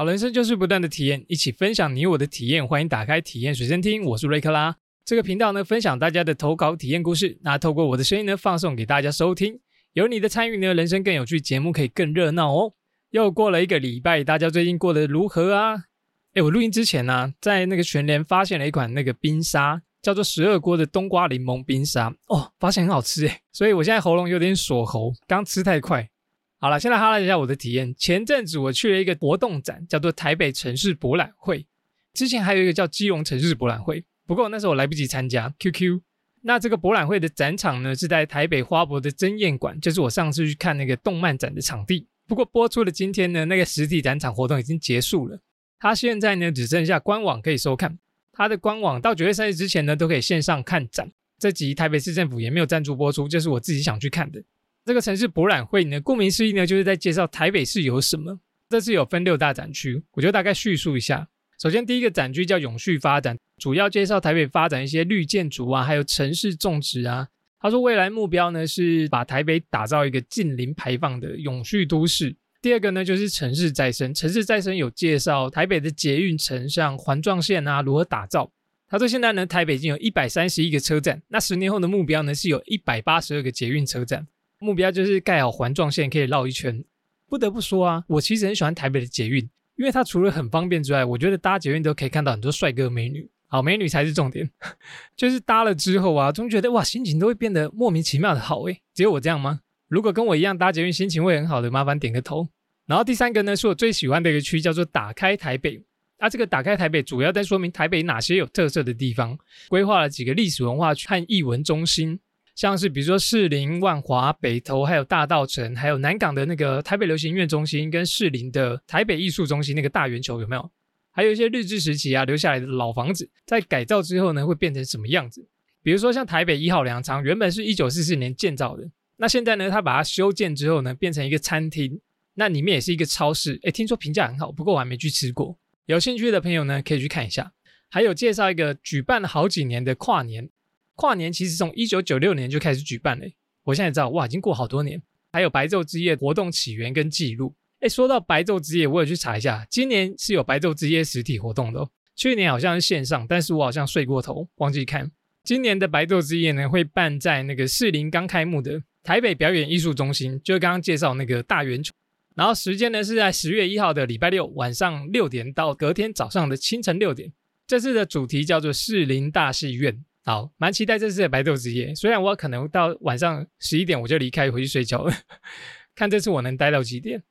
好，人生就是不断的体验，一起分享你我的体验。欢迎打开体验随身听，我是瑞克拉。这个频道呢，分享大家的投稿体验故事，那透过我的声音呢，放送给大家收听。有你的参与呢，人生更有趣，节目可以更热闹哦。又过了一个礼拜，大家最近过得如何啊？哎，我录音之前呢，在那个全联发现了一款那个冰沙，叫做十二锅的冬瓜柠檬冰沙哦，发现很好吃哎，所以我现在喉咙有点锁喉，刚吃太快。好了，先来哈拉一下我的体验。前阵子我去了一个活动展，叫做台北城市博览会。之前还有一个叫基隆城市博览会，不过那时候我来不及参加。QQ。那这个博览会的展场呢，是在台北花博的珍宴馆，就是我上次去看那个动漫展的场地。不过播出的今天呢，那个实体展场活动已经结束了。它现在呢只剩下官网可以收看。它的官网到九月三日之前呢，都可以线上看展。这集台北市政府也没有赞助播出，就是我自己想去看的。这个城市博览会呢，顾名思义呢，就是在介绍台北市有什么。这次有分六大展区，我就大概叙述一下。首先，第一个展区叫永续发展，主要介绍台北发展一些绿建筑啊，还有城市种植啊。他说，未来目标呢是把台北打造一个近零排放的永续都市。第二个呢就是城市再生，城市再生有介绍台北的捷运城，像环状线啊如何打造。他说，现在呢台北已经有一百三十一个车站，那十年后的目标呢是有一百八十二个捷运车站。目标就是盖好环状线，可以绕一圈。不得不说啊，我其实很喜欢台北的捷运，因为它除了很方便之外，我觉得搭捷运都可以看到很多帅哥美女。好，美女才是重点，就是搭了之后啊，总觉得哇，心情都会变得莫名其妙的好诶。只有我这样吗？如果跟我一样搭捷运心情会很好的，麻烦点个头。然后第三个呢，是我最喜欢的一个区，叫做打开台北。啊，这个打开台北主要在说明台北哪些有特色的地方，规划了几个历史文化区和艺文中心。像是比如说士林、万华、北投，还有大道城，还有南港的那个台北流行音乐中心，跟士林的台北艺术中心那个大圆球有没有？还有一些日治时期啊留下来的老房子，在改造之后呢，会变成什么样子？比如说像台北一号粮仓，原本是一九四四年建造的，那现在呢，它把它修建之后呢，变成一个餐厅，那里面也是一个超市。哎，听说评价很好，不过我还没去吃过。有兴趣的朋友呢，可以去看一下。还有介绍一个举办了好几年的跨年。跨年其实从一九九六年就开始举办了，我现在知道哇，已经过好多年。还有白昼之夜活动起源跟记录。哎，说到白昼之夜，我有去查一下，今年是有白昼之夜实体活动的，去年好像是线上，但是我好像睡过头忘记看。今年的白昼之夜呢，会办在那个士林刚开幕的台北表演艺术中心，就是刚刚介绍那个大圆球。然后时间呢是在十月一号的礼拜六晚上六点到隔天早上的清晨六点。这次的主题叫做士林大戏院。好，蛮期待这次的白昼之夜。虽然我可能到晚上十一点我就离开回去睡觉了，看这次我能待到几点。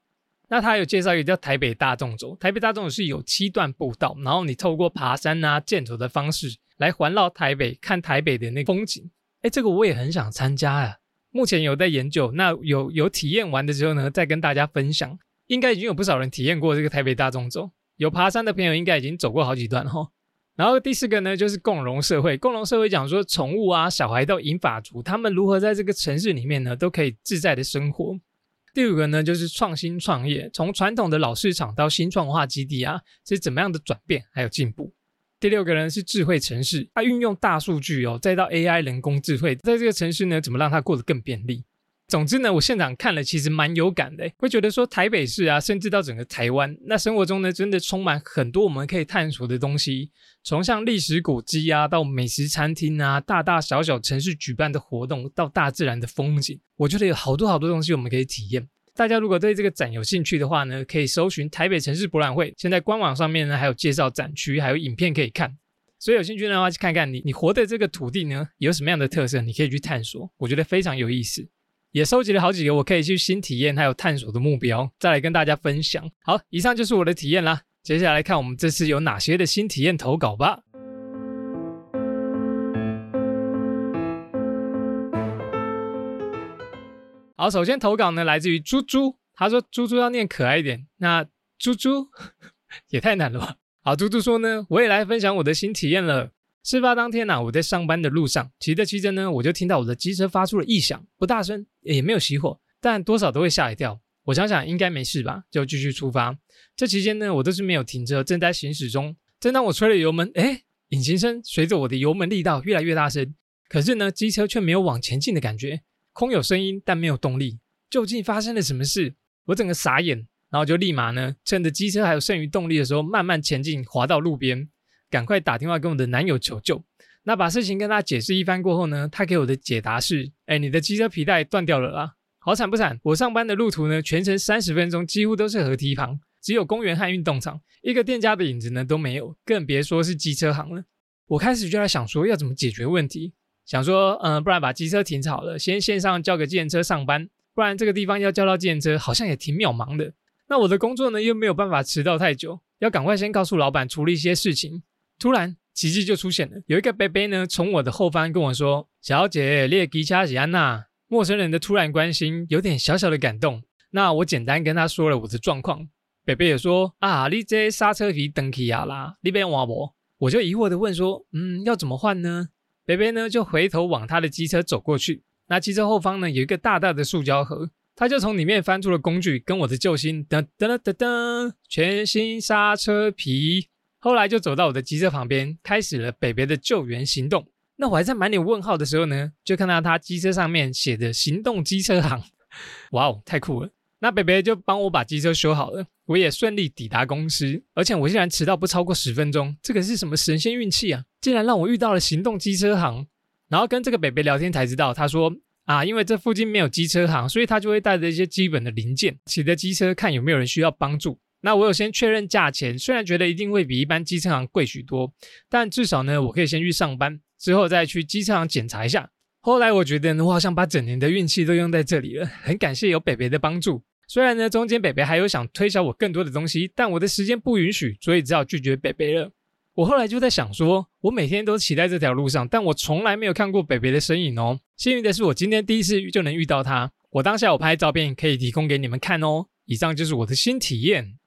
那他有介绍一个叫台北大众走，台北大众走是有七段步道，然后你透过爬山啊、健走的方式来环绕台北，看台北的那风景。哎，这个我也很想参加啊。目前有在研究，那有有体验完的时候呢，再跟大家分享。应该已经有不少人体验过这个台北大众走，有爬山的朋友应该已经走过好几段哈。然后第四个呢，就是共荣社会。共荣社会讲说，宠物啊、小孩到银发族，他们如何在这个城市里面呢，都可以自在的生活。第五个呢，就是创新创业，从传统的老市场到新创化基地啊，是怎么样的转变还有进步。第六个呢，是智慧城市，它运用大数据哦，再到 AI 人工智慧，在这个城市呢，怎么让它过得更便利。总之呢，我现场看了，其实蛮有感的，会觉得说台北市啊，甚至到整个台湾，那生活中呢，真的充满很多我们可以探索的东西。从像历史古迹啊，到美食餐厅啊，大大小小城市举办的活动，到大自然的风景，我觉得有好多好多东西我们可以体验。大家如果对这个展有兴趣的话呢，可以搜寻台北城市博览会，现在官网上面呢还有介绍展区，还有影片可以看。所以有兴趣的话，去看看你你活的这个土地呢有什么样的特色，你可以去探索，我觉得非常有意思。也收集了好几个我可以去新体验还有探索的目标，再来跟大家分享。好，以上就是我的体验啦。接下来看我们这次有哪些的新体验投稿吧。好，首先投稿呢来自于猪猪，他说猪猪要念可爱一点，那猪猪 也太难了吧。好，猪猪说呢，我也来分享我的新体验了。事发当天呢，我在上班的路上，骑着骑着呢，我就听到我的机车发出了异响，不大声，也没有熄火，但多少都会吓一跳。我想想应该没事吧，就继续出发。这期间呢，我都是没有停车，正在行驶中。正当我吹了油门，哎，引擎声随着我的油门力道越来越大声，可是呢，机车却没有往前进的感觉，空有声音但没有动力。究竟发生了什么事？我整个傻眼。然后就立马呢，趁着机车还有剩余动力的时候，慢慢前进，滑到路边，赶快打电话跟我的男友求救。那把事情跟他解释一番过后呢，他给我的解答是：哎，你的机车皮带断掉了啦，好惨不惨？我上班的路途呢，全程三十分钟，几乎都是河堤旁，只有公园和运动场，一个店家的影子呢都没有，更别说是机车行了。我开始就在想说，要怎么解决问题？想说，嗯，不然把机车停好了，先线上叫个计程车上班，不然这个地方要叫到计程车，好像也挺渺茫的。那我的工作呢，又没有办法迟到太久，要赶快先告诉老板处理一些事情。突然，奇迹就出现了，有一个贝贝呢，从我的后方跟我说：“小姐，列吉卡吉安娜。”陌生人的突然关心，有点小小的感动。那我简单跟他说了我的状况，贝贝也说：“啊，你这刹车皮登起亚啦，你边挖不？”我就疑惑的问说：“嗯，要怎么换呢？”北北呢就回头往他的机车走过去，那机车后方呢有一个大大的塑胶盒，他就从里面翻出了工具，跟我的救星噔噔噔噔，全新刹车皮。后来就走到我的机车旁边，开始了北北的救援行动。那我还在满脸问号的时候呢，就看到他机车上面写的“行动机车行”，哇哦，太酷了！那北北就帮我把机车修好了，我也顺利抵达公司，而且我竟然迟到不超过十分钟，这个是什么神仙运气啊？竟然让我遇到了行动机车行，然后跟这个北北聊天才知道，他说啊，因为这附近没有机车行，所以他就会带着一些基本的零件，骑着机车看有没有人需要帮助。那我有先确认价钱，虽然觉得一定会比一般机车行贵许多，但至少呢，我可以先去上班，之后再去机车行检查一下。后来我觉得呢我好像把整年的运气都用在这里了，很感谢有北北的帮助。虽然呢，中间北北还有想推销我更多的东西，但我的时间不允许，所以只好拒绝北北了。我后来就在想说，我每天都骑在这条路上，但我从来没有看过北北的身影哦。幸运的是，我今天第一次就能遇到他。我当下我拍照片可以提供给你们看哦。以上就是我的新体验，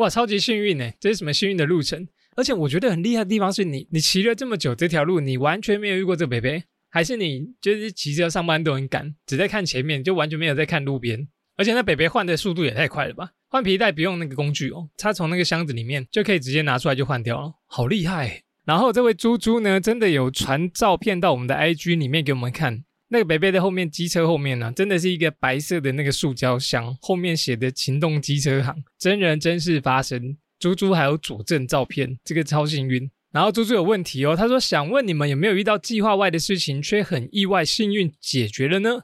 哇，超级幸运呢！这是什么幸运的路程？而且我觉得很厉害的地方是你，你骑了这么久这条路，你完全没有遇过这北北，还是你就是骑车上班都很赶，只在看前面，就完全没有在看路边。而且那北北换的速度也太快了吧！换皮带不用那个工具哦，他从那个箱子里面就可以直接拿出来就换掉了，好厉害！然后这位猪猪呢，真的有传照片到我们的 IG 里面给我们看，那个北北的后面机车后面呢，真的是一个白色的那个塑胶箱，后面写的“行动机车行”，真人真事发生，猪猪还有佐证照片，这个超幸运。然后猪猪有问题哦，他说想问你们有没有遇到计划外的事情，却很意外幸运解决了呢？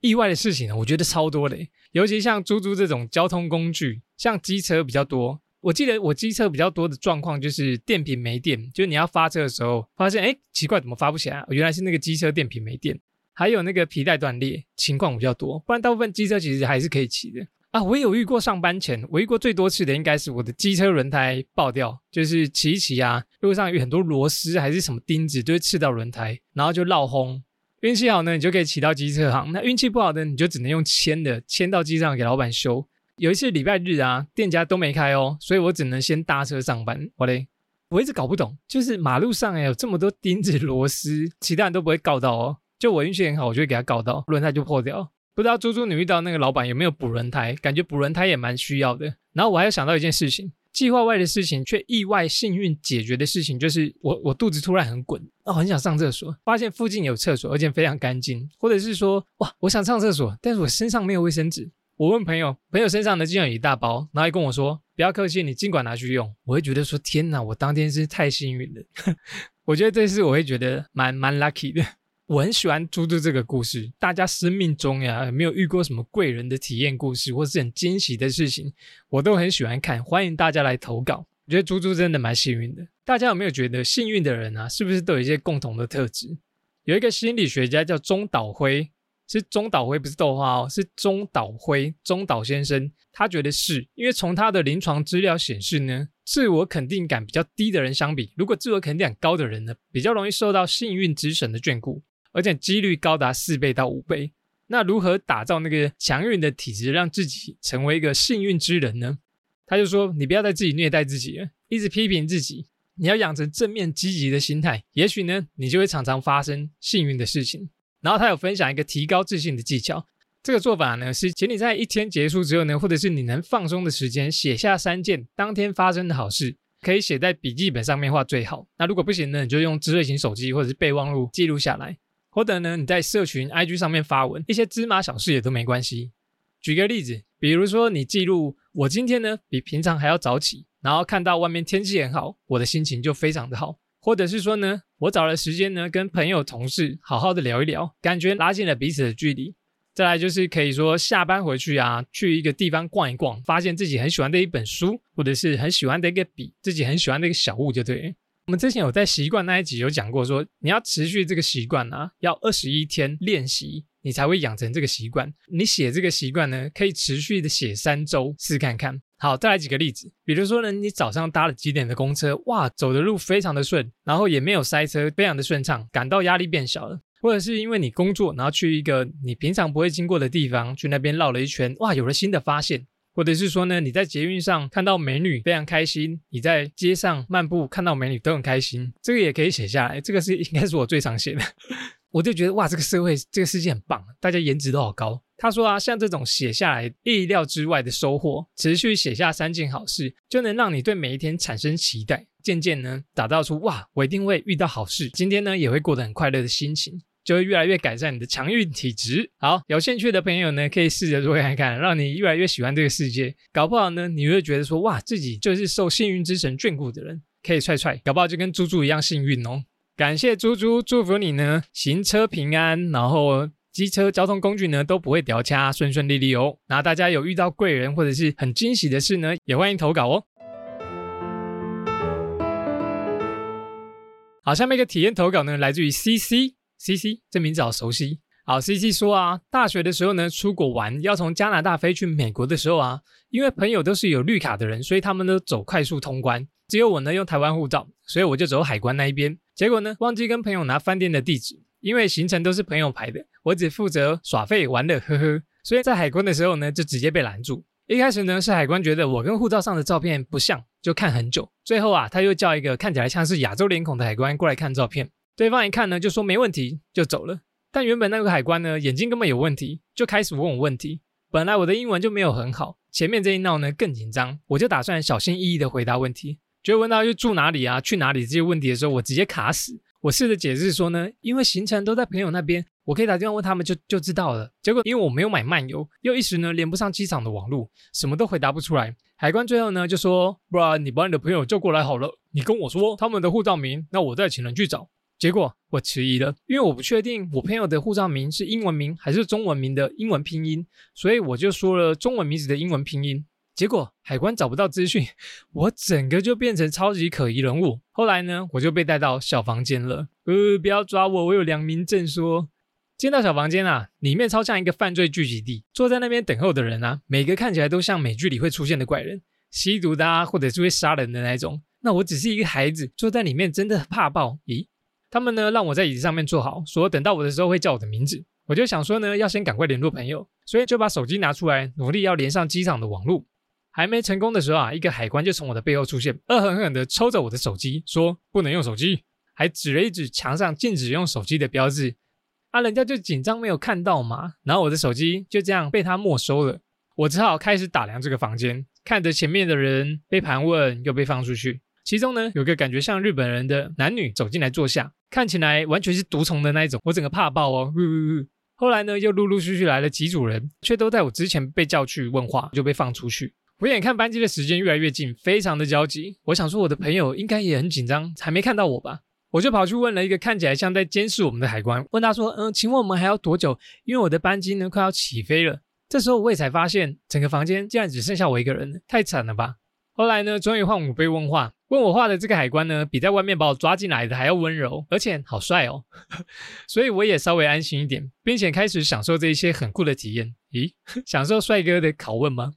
意外的事情呢，我觉得超多的，尤其像猪猪这种交通工具，像机车比较多。我记得我机车比较多的状况就是电瓶没电，就是你要发车的时候，发现哎奇怪，怎么发不起来？原来是那个机车电瓶没电。还有那个皮带断裂情况比较多，不然大部分机车其实还是可以骑的啊。我有遇过上班前，我遇过最多次的应该是我的机车轮胎爆掉，就是骑一骑啊，路上有很多螺丝还是什么钉子，就会刺到轮胎，然后就绕轰。运气好呢，你就可以骑到机车行；那运气不好的，你就只能用签的，签到机上给老板修。有一次礼拜日啊，店家都没开哦，所以我只能先搭车上班。我嘞，我一直搞不懂，就是马路上哎有这么多钉子螺丝，其他人都不会告到哦，就我运气很好，我就会给他搞到，轮胎就破掉。不知道猪猪你遇到那个老板有没有补轮胎？感觉补轮胎也蛮需要的。然后我还有想到一件事情。计划外的事情却意外幸运解决的事情，就是我我肚子突然很滚，哦，很想上厕所，发现附近有厕所，而且非常干净，或者是说，哇，我想上厕所，但是我身上没有卫生纸，我问朋友，朋友身上呢竟然有一大包，然后跟我说，不要客气，你尽管拿去用，我会觉得说，天哪，我当天是太幸运了，我觉得这次我会觉得蛮蛮 lucky 的。我很喜欢猪猪这个故事，大家生命中呀有没有遇过什么贵人的体验故事，或是很惊喜的事情，我都很喜欢看，欢迎大家来投稿。我觉得猪猪真的蛮幸运的。大家有没有觉得幸运的人啊，是不是都有一些共同的特质？有一个心理学家叫中岛辉，是中岛辉不是豆花哦，是中岛辉，中岛先生，他觉得是因为从他的临床资料显示呢，自我肯定感比较低的人相比，如果自我肯定感高的人呢，比较容易受到幸运之神的眷顾。而且几率高达四倍到五倍。那如何打造那个强运的体质，让自己成为一个幸运之人呢？他就说：“你不要再自己虐待自己了，一直批评自己，你要养成正面积极的心态。也许呢，你就会常常发生幸运的事情。”然后他有分享一个提高自信的技巧。这个做法呢，是请你在一天结束之后呢，或者是你能放松的时间，写下三件当天发生的好事，可以写在笔记本上面画最好。那如果不行呢，你就用智慧型手机或者是备忘录记录下来。或者呢，你在社群 IG 上面发文，一些芝麻小事也都没关系。举个例子，比如说你记录我今天呢比平常还要早起，然后看到外面天气很好，我的心情就非常的好。或者是说呢，我找了时间呢跟朋友同事好好的聊一聊，感觉拉近了彼此的距离。再来就是可以说下班回去啊，去一个地方逛一逛，发现自己很喜欢的一本书，或者是很喜欢的一个笔，自己很喜欢的一个小物，就对。我们之前有在习惯那一集有讲过，说你要持续这个习惯啊，要二十一天练习。你才会养成这个习惯。你写这个习惯呢，可以持续的写三周，试看看。好，再来几个例子，比如说呢，你早上搭了几点的公车，哇，走的路非常的顺，然后也没有塞车，非常的顺畅，感到压力变小了。或者是因为你工作，然后去一个你平常不会经过的地方，去那边绕了一圈，哇，有了新的发现。或者是说呢，你在捷运上看到美女，非常开心；你在街上漫步看到美女都很开心。这个也可以写下来，这个是应该是我最常写的。我就觉得哇，这个社会这个世界很棒，大家颜值都好高。他说啊，像这种写下来意料之外的收获，持续写下三件好事，就能让你对每一天产生期待，渐渐呢打造出哇，我一定会遇到好事，今天呢也会过得很快乐的心情，就会越来越改善你的强运体质。好，有兴趣的朋友呢，可以试着做看看，让你越来越喜欢这个世界。搞不好呢，你会觉得说哇，自己就是受幸运之神眷顾的人，可以踹踹，搞不好就跟猪猪一样幸运哦。感谢猪猪，祝福你呢，行车平安，然后机车交通工具呢都不会掉卡，顺顺利利哦。那大家有遇到贵人或者是很惊喜的事呢，也欢迎投稿哦。好，下面一个体验投稿呢，来自于 C C C C，这名字好熟悉。好，C C 说啊，大学的时候呢，出国玩，要从加拿大飞去美国的时候啊，因为朋友都是有绿卡的人，所以他们都走快速通关。只有我呢用台湾护照，所以我就走海关那一边。结果呢忘记跟朋友拿饭店的地址，因为行程都是朋友排的，我只负责耍废玩乐，呵呵。所以在海关的时候呢就直接被拦住。一开始呢是海关觉得我跟护照上的照片不像，就看很久。最后啊他又叫一个看起来像是亚洲脸孔的海关过来看照片，对方一看呢就说没问题就走了。但原本那个海关呢眼睛根本有问题，就开始问我问题。本来我的英文就没有很好，前面这一闹呢更紧张，我就打算小心翼翼的回答问题。就问到又住哪里啊，去哪里这些问题的时候，我直接卡死。我试着解释说呢，因为行程都在朋友那边，我可以打电话问他们就就知道了。结果因为我没有买漫游，又一时呢连不上机场的网络，什么都回答不出来。海关最后呢就说，不然你把你的朋友叫过来好了，你跟我说他们的护照名，那我再请人去找。结果我迟疑了，因为我不确定我朋友的护照名是英文名还是中文名的英文拼音，所以我就说了中文名字的英文拼音。结果海关找不到资讯，我整个就变成超级可疑人物。后来呢，我就被带到小房间了。呃，不要抓我，我有良民证。说进到小房间啊，里面超像一个犯罪聚集地。坐在那边等候的人啊，每个看起来都像美剧里会出现的怪人，吸毒的啊，或者是会杀人的那种。那我只是一个孩子，坐在里面真的怕爆。咦，他们呢让我在椅子上面坐好，说等到我的时候会叫我的名字。我就想说呢，要先赶快联络朋友，所以就把手机拿出来，努力要连上机场的网络。还没成功的时候啊，一个海关就从我的背后出现，恶狠狠地抽着我的手机，说不能用手机，还指了一指墙上禁止用手机的标志。啊，人家就紧张没有看到嘛，然后我的手机就这样被他没收了。我只好开始打量这个房间，看着前面的人被盘问又被放出去。其中呢，有个感觉像日本人的男女走进来坐下，看起来完全是毒虫的那一种，我整个怕爆哦。呜呜呜后来呢，又陆陆续续来了几组人，却都在我之前被叫去问话，就被放出去。我眼看班机的时间越来越近，非常的焦急。我想说，我的朋友应该也很紧张，还没看到我吧？我就跑去问了一个看起来像在监视我们的海关，问他说：“嗯，请问我们还要多久？因为我的班机呢快要起飞了。”这时候我也才发现，整个房间竟然只剩下我一个人，太惨了吧！后来呢，终于换我被问话，问我话的这个海关呢，比在外面把我抓进来的还要温柔，而且好帅哦，所以我也稍微安心一点，并且开始享受这一些很酷的体验。咦，享受帅哥的拷问吗？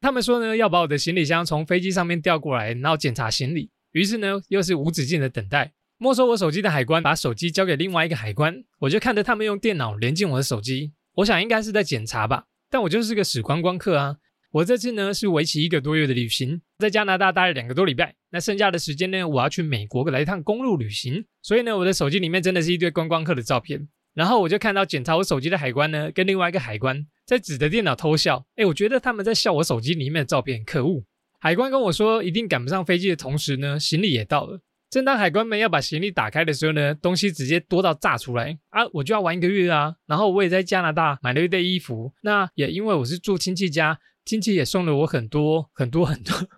他们说呢，要把我的行李箱从飞机上面调过来，然后检查行李。于是呢，又是无止境的等待。没收我手机的海关把手机交给另外一个海关，我就看着他们用电脑连进我的手机。我想应该是在检查吧，但我就是个死观光客啊。我这次呢是为期一个多月的旅行，在加拿大待了两个多礼拜。那剩下的时间呢，我要去美国来一趟公路旅行。所以呢，我的手机里面真的是一堆观光客的照片。然后我就看到检查我手机的海关呢，跟另外一个海关。在指着电脑偷笑，哎，我觉得他们在笑我手机里面的照片，可恶！海关跟我说，一定赶不上飞机的同时呢，行李也到了。正当海关们要把行李打开的时候呢，东西直接多到炸出来啊！我就要玩一个月啊！然后我也在加拿大买了一堆衣服，那也因为我是住亲戚家，亲戚也送了我很多 很多很多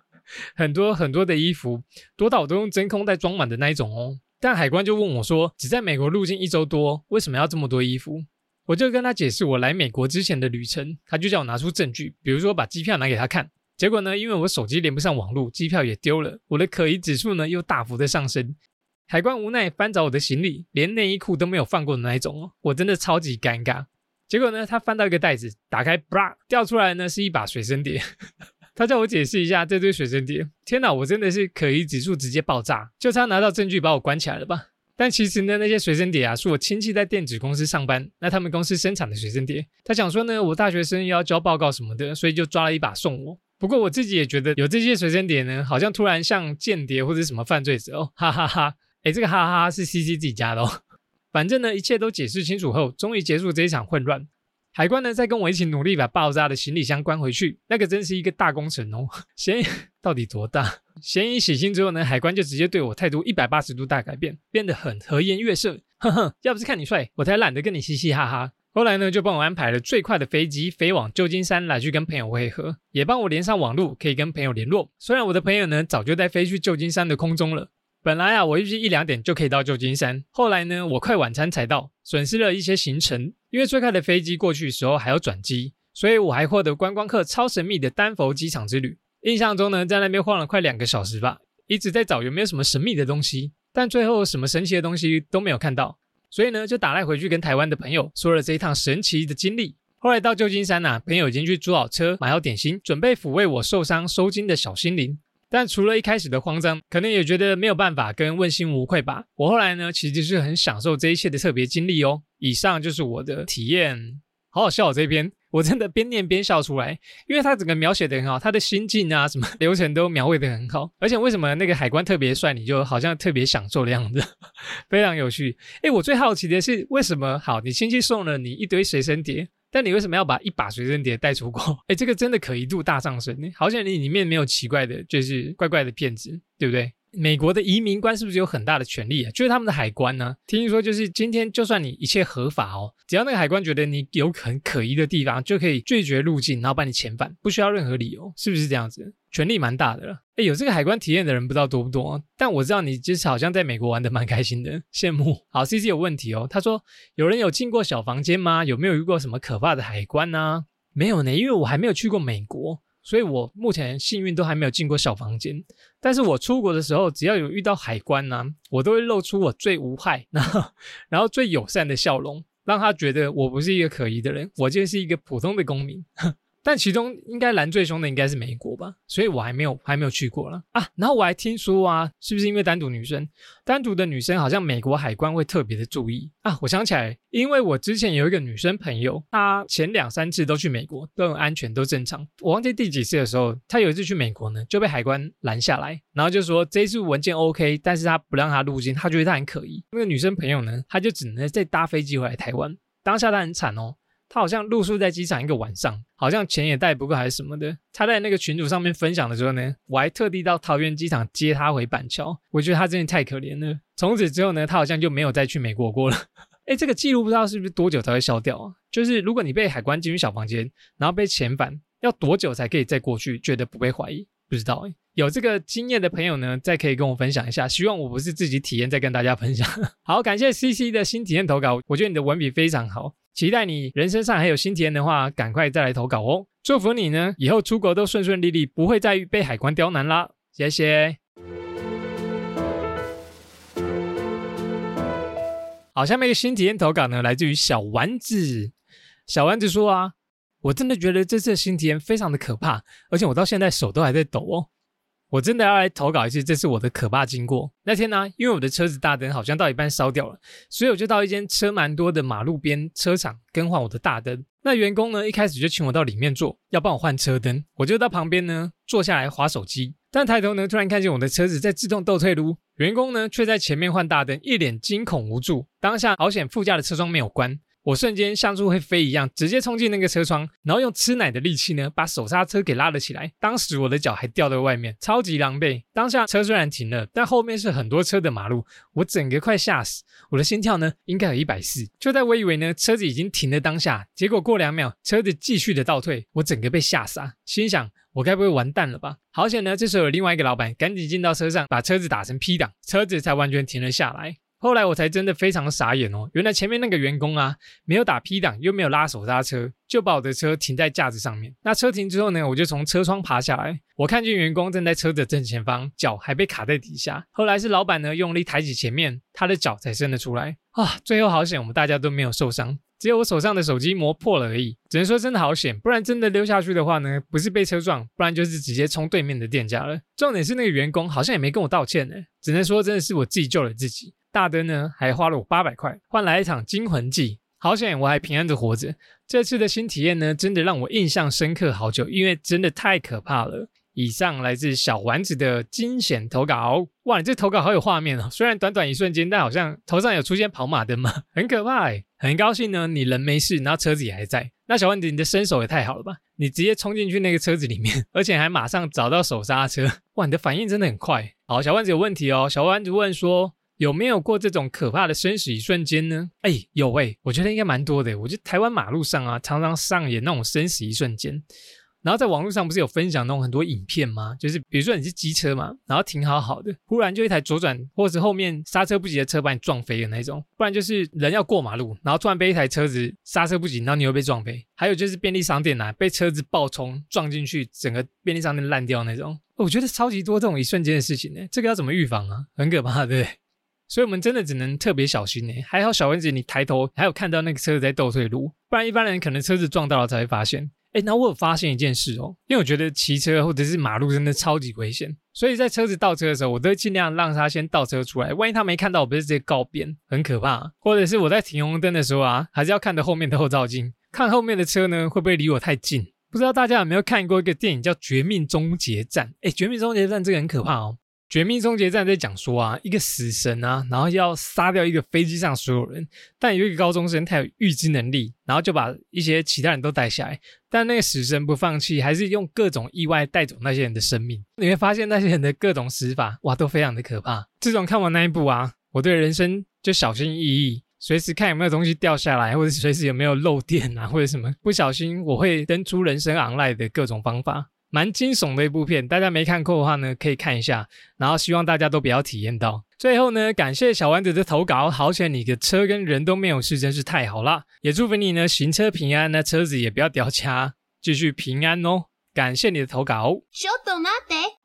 很多很多的衣服，多到我都用真空袋装满的那一种哦。但海关就问我说，只在美国入境一周多，为什么要这么多衣服？我就跟他解释我来美国之前的旅程，他就叫我拿出证据，比如说把机票拿给他看。结果呢，因为我手机连不上网络，机票也丢了，我的可疑指数呢又大幅的上升。海关无奈翻找我的行李，连内衣裤都没有放过的那一种哦，我真的超级尴尬。结果呢，他翻到一个袋子，打开啪掉出来呢是一把随身碟。他叫我解释一下这堆随身碟。天哪，我真的是可疑指数直接爆炸，就差拿到证据把我关起来了吧？但其实呢，那些随身碟啊，是我亲戚在电子公司上班，那他们公司生产的随身碟。他想说呢，我大学生要交报告什么的，所以就抓了一把送我。不过我自己也觉得有这些随身碟呢，好像突然像间谍或者什么犯罪者哦，哈哈哈！哎，这个哈哈哈是 C C 自己加的哦。反正呢，一切都解释清楚后，终于结束这一场混乱。海关呢，在跟我一起努力把爆炸的行李箱关回去，那个真是一个大工程哦。嫌疑到底多大？嫌疑洗清之后呢，海关就直接对我态度一百八十度大改变，变得很和颜悦色。哼哼，要不是看你帅，我才懒得跟你嘻嘻哈哈。后来呢，就帮我安排了最快的飞机飞往旧金山来去跟朋友会合，也帮我连上网络，可以跟朋友联络。虽然我的朋友呢，早就在飞去旧金山的空中了。本来啊，我预计一两点就可以到旧金山。后来呢，我快晚餐才到，损失了一些行程。因为最快的飞机过去的时候还要转机，所以我还获得观光客超神秘的丹佛机场之旅。印象中呢，在那边晃了快两个小时吧，一直在找有没有什么神秘的东西，但最后什么神奇的东西都没有看到。所以呢，就打来回去跟台湾的朋友说了这一趟神奇的经历。后来到旧金山呐，朋友已经去租好车，买好点心，准备抚慰我受伤收惊的小心灵。但除了一开始的慌张，可能也觉得没有办法跟问心无愧吧。我后来呢，其实是很享受这一切的特别经历哦。以上就是我的体验，好好笑这篇，我真的边念边笑出来，因为他整个描写的很好，他的心境啊，什么流程都描绘的很好。而且为什么那个海关特别帅，你就好像特别享受的样子，非常有趣。哎，我最好奇的是为什么好，你亲戚送了你一堆随身碟。但你为什么要把一把随身碟带出国？哎，这个真的可疑度大上升。好像你里面没有奇怪的，就是怪怪的骗子，对不对？美国的移民官是不是有很大的权利啊？就是他们的海关呢？听说就是今天，就算你一切合法哦，只要那个海关觉得你有很可疑的地方，就可以拒绝入境，然后把你遣返，不需要任何理由，是不是这样子？权力蛮大的了。哎，有这个海关体验的人不知道多不多，但我知道你就是好像在美国玩的蛮开心的，羡慕。好，C C 有问题哦，他说有人有进过小房间吗？有没有遇过什么可怕的海关呢？没有呢，因为我还没有去过美国。所以我目前幸运都还没有进过小房间，但是我出国的时候，只要有遇到海关呢，我都会露出我最无害，然后然后最友善的笑容，让他觉得我不是一个可疑的人，我就是一个普通的公民。但其中应该拦最凶的应该是美国吧，所以我还没有还没有去过了啊。然后我还听说啊，是不是因为单独女生，单独的女生好像美国海关会特别的注意啊？我想起来，因为我之前有一个女生朋友，她前两三次都去美国，都很安全，都正常。我忘记第几次的时候，她有一次去美国呢，就被海关拦下来，然后就说这次文件 OK，但是他不让她入境，他觉得她很可疑。那个女生朋友呢，她就只能再搭飞机回来台湾。当下她很惨哦。她好像露宿在机场一个晚上，好像钱也带不够还是什么的。他在那个群组上面分享的时候呢，我还特地到桃园机场接他回板桥。我觉得他真的太可怜了。从此之后呢，他好像就没有再去美国过了。哎，这个记录不知道是不是多久才会消掉啊？就是如果你被海关进入小房间，然后被遣返，要多久才可以再过去，觉得不被怀疑？不知道哎。有这个经验的朋友呢，再可以跟我分享一下。希望我不是自己体验，再跟大家分享。好，感谢 C C 的新体验投稿，我觉得你的文笔非常好。期待你人生上还有新体验的话，赶快再来投稿哦！祝福你呢，以后出国都顺顺利利，不会再被海关刁难啦！谢谢。好，下面一个新体验投稿呢，来自于小丸子。小丸子说啊，我真的觉得这次新体验非常的可怕，而且我到现在手都还在抖哦。我真的要来投稿一次，这是我的可怕经过。那天呢，因为我的车子大灯好像到一半烧掉了，所以我就到一间车蛮多的马路边车厂更换我的大灯。那员工呢，一开始就请我到里面坐，要帮我换车灯。我就到旁边呢坐下来划手机，但抬头呢，突然看见我的车子在自动倒退路，员工呢却在前面换大灯，一脸惊恐无助。当下好险副驾的车窗没有关，我瞬间像猪会飞一样，直接冲进那个车窗，然后用吃奶的力气呢，把手刹车给拉了起来。当时我的脚还掉在外面，超级狼狈。当下车虽然停了，但后面是很多车的马路，我整个快吓死。我的心跳呢，应该有一百四。就在我以为呢，车子已经停了当下，结果过两秒，车子继续的倒退，我整个被吓傻，心想我该不会完蛋了吧？好险呢，这时候有另外一个老板赶紧进到车上，把车子打成 P 档，车子才完全停了下来。后来我才真的非常傻眼哦，原来前面那个员工啊，没有打 P 档，又没有拉手刹车，就把我的车停在架子上面。那车停之后呢，我就从车窗爬下来，我看见员工站在车的正前方，脚还被卡在底下。后来是老板呢用力抬起前面，他的脚才伸了出来啊。最后好险，我们大家都没有受伤，只有我手上的手机磨破了而已。只能说真的好险，不然真的溜下去的话呢，不是被车撞，不然就是直接冲对面的店家了。重点是那个员工好像也没跟我道歉呢，只能说真的是我自己救了自己。大灯呢，还花了我八百块，换来一场惊魂记。好险，我还平安的活着。这次的新体验呢，真的让我印象深刻好久，因为真的太可怕了。以上来自小丸子的惊险投稿。哇，你这投稿好有画面哦！虽然短短一瞬间，但好像头上有出现跑马灯嘛，很可怕。很高兴呢，你人没事，然后车子也还在。那小丸子，你的身手也太好了吧？你直接冲进去那个车子里面，而且还马上找到手刹车。哇，你的反应真的很快。好，小丸子有问题哦。小丸子问说。有没有过这种可怕的生死一瞬间呢？哎，有哎，我觉得应该蛮多的。我觉得台湾马路上啊，常常上演那种生死一瞬间。然后在网络上不是有分享那种很多影片吗？就是比如说你是机车嘛，然后停好好的，忽然就一台左转或者后面刹车不及的车把你撞飞的那种。不然就是人要过马路，然后突然被一台车子刹车不及，然后你又被撞飞。还有就是便利商店啊，被车子爆冲撞进去，整个便利商店烂掉那种。我觉得超级多这种一瞬间的事情呢，这个要怎么预防啊？很可怕，对不对？所以，我们真的只能特别小心呢。还好小丸子，你抬头还有看到那个车子在倒退路，不然一般人可能车子撞到了才会发现。哎，那我有发现一件事哦，因为我觉得骑车或者是马路真的超级危险，所以在车子倒车的时候，我都尽量让他先倒车出来。万一他没看到，我不是直接告别，很可怕。或者是我在停红灯的时候啊，还是要看着后面的后照镜，看后面的车呢会不会离我太近。不知道大家有没有看过一个电影叫《绝命终结战》？哎，《绝命终结战》这个很可怕哦。《绝命终结战》在讲说啊，一个死神啊，然后要杀掉一个飞机上所有人，但有一个高中生他有预知能力，然后就把一些其他人都带下来，但那个死神不放弃，还是用各种意外带走那些人的生命。你会发现那些人的各种死法，哇，都非常的可怕。自从看完那一部啊，我对人生就小心翼翼，随时看有没有东西掉下来，或者随时有没有漏电啊，或者什么不小心我会登出人生昂赖的各种方法。蛮惊悚的一部片，大家没看过的话呢，可以看一下。然后希望大家都不要体验到。最后呢，感谢小丸子的投稿，好险你的车跟人都没有事，真是太好了。也祝福你呢，行车平安，那车子也不要掉卡，继续平安哦。感谢你的投稿。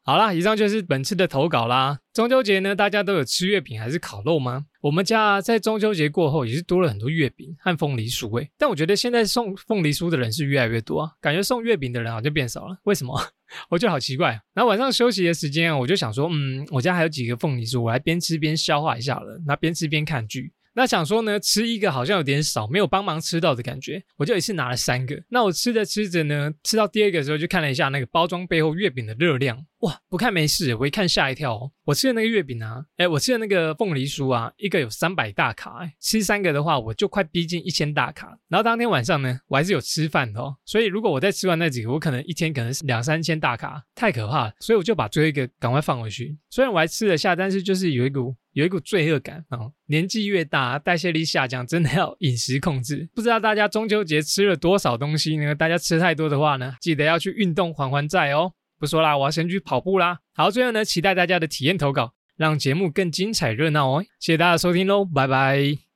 好啦，以上就是本次的投稿啦。中秋节呢，大家都有吃月饼还是烤肉吗？我们家在中秋节过后也是多了很多月饼和凤梨酥诶。但我觉得现在送凤梨酥的人是越来越多啊，感觉送月饼的人好像变少了。为什么？我觉得好奇怪。然后晚上休息的时间啊，我就想说，嗯，我家还有几个凤梨酥，我来边吃边消化一下了。那边吃边看剧。那想说呢，吃一个好像有点少，没有帮忙吃到的感觉，我就一次拿了三个。那我吃着吃着呢，吃到第二个的时候，就看了一下那个包装背后月饼的热量。哇，不看没事，我一看吓一跳哦。我吃的那个月饼啊，哎，我吃的那个凤梨酥啊，一个有三百大卡，哎，吃三个的话，我就快逼近一千大卡。然后当天晚上呢，我还是有吃饭哦，所以如果我再吃完那几个，我可能一天可能是两三千大卡，太可怕了。所以我就把最后一个赶快放回去。虽然我还吃得下，但是就是有一股有一股罪恶感啊。年纪越大，代谢力下降，真的要饮食控制。不知道大家中秋节吃了多少东西呢？大家吃太多的话呢，记得要去运动还还债哦。不说啦，我要先去跑步啦。好，最后呢，期待大家的体验投稿，让节目更精彩热闹哦。谢谢大家收听喽，拜拜。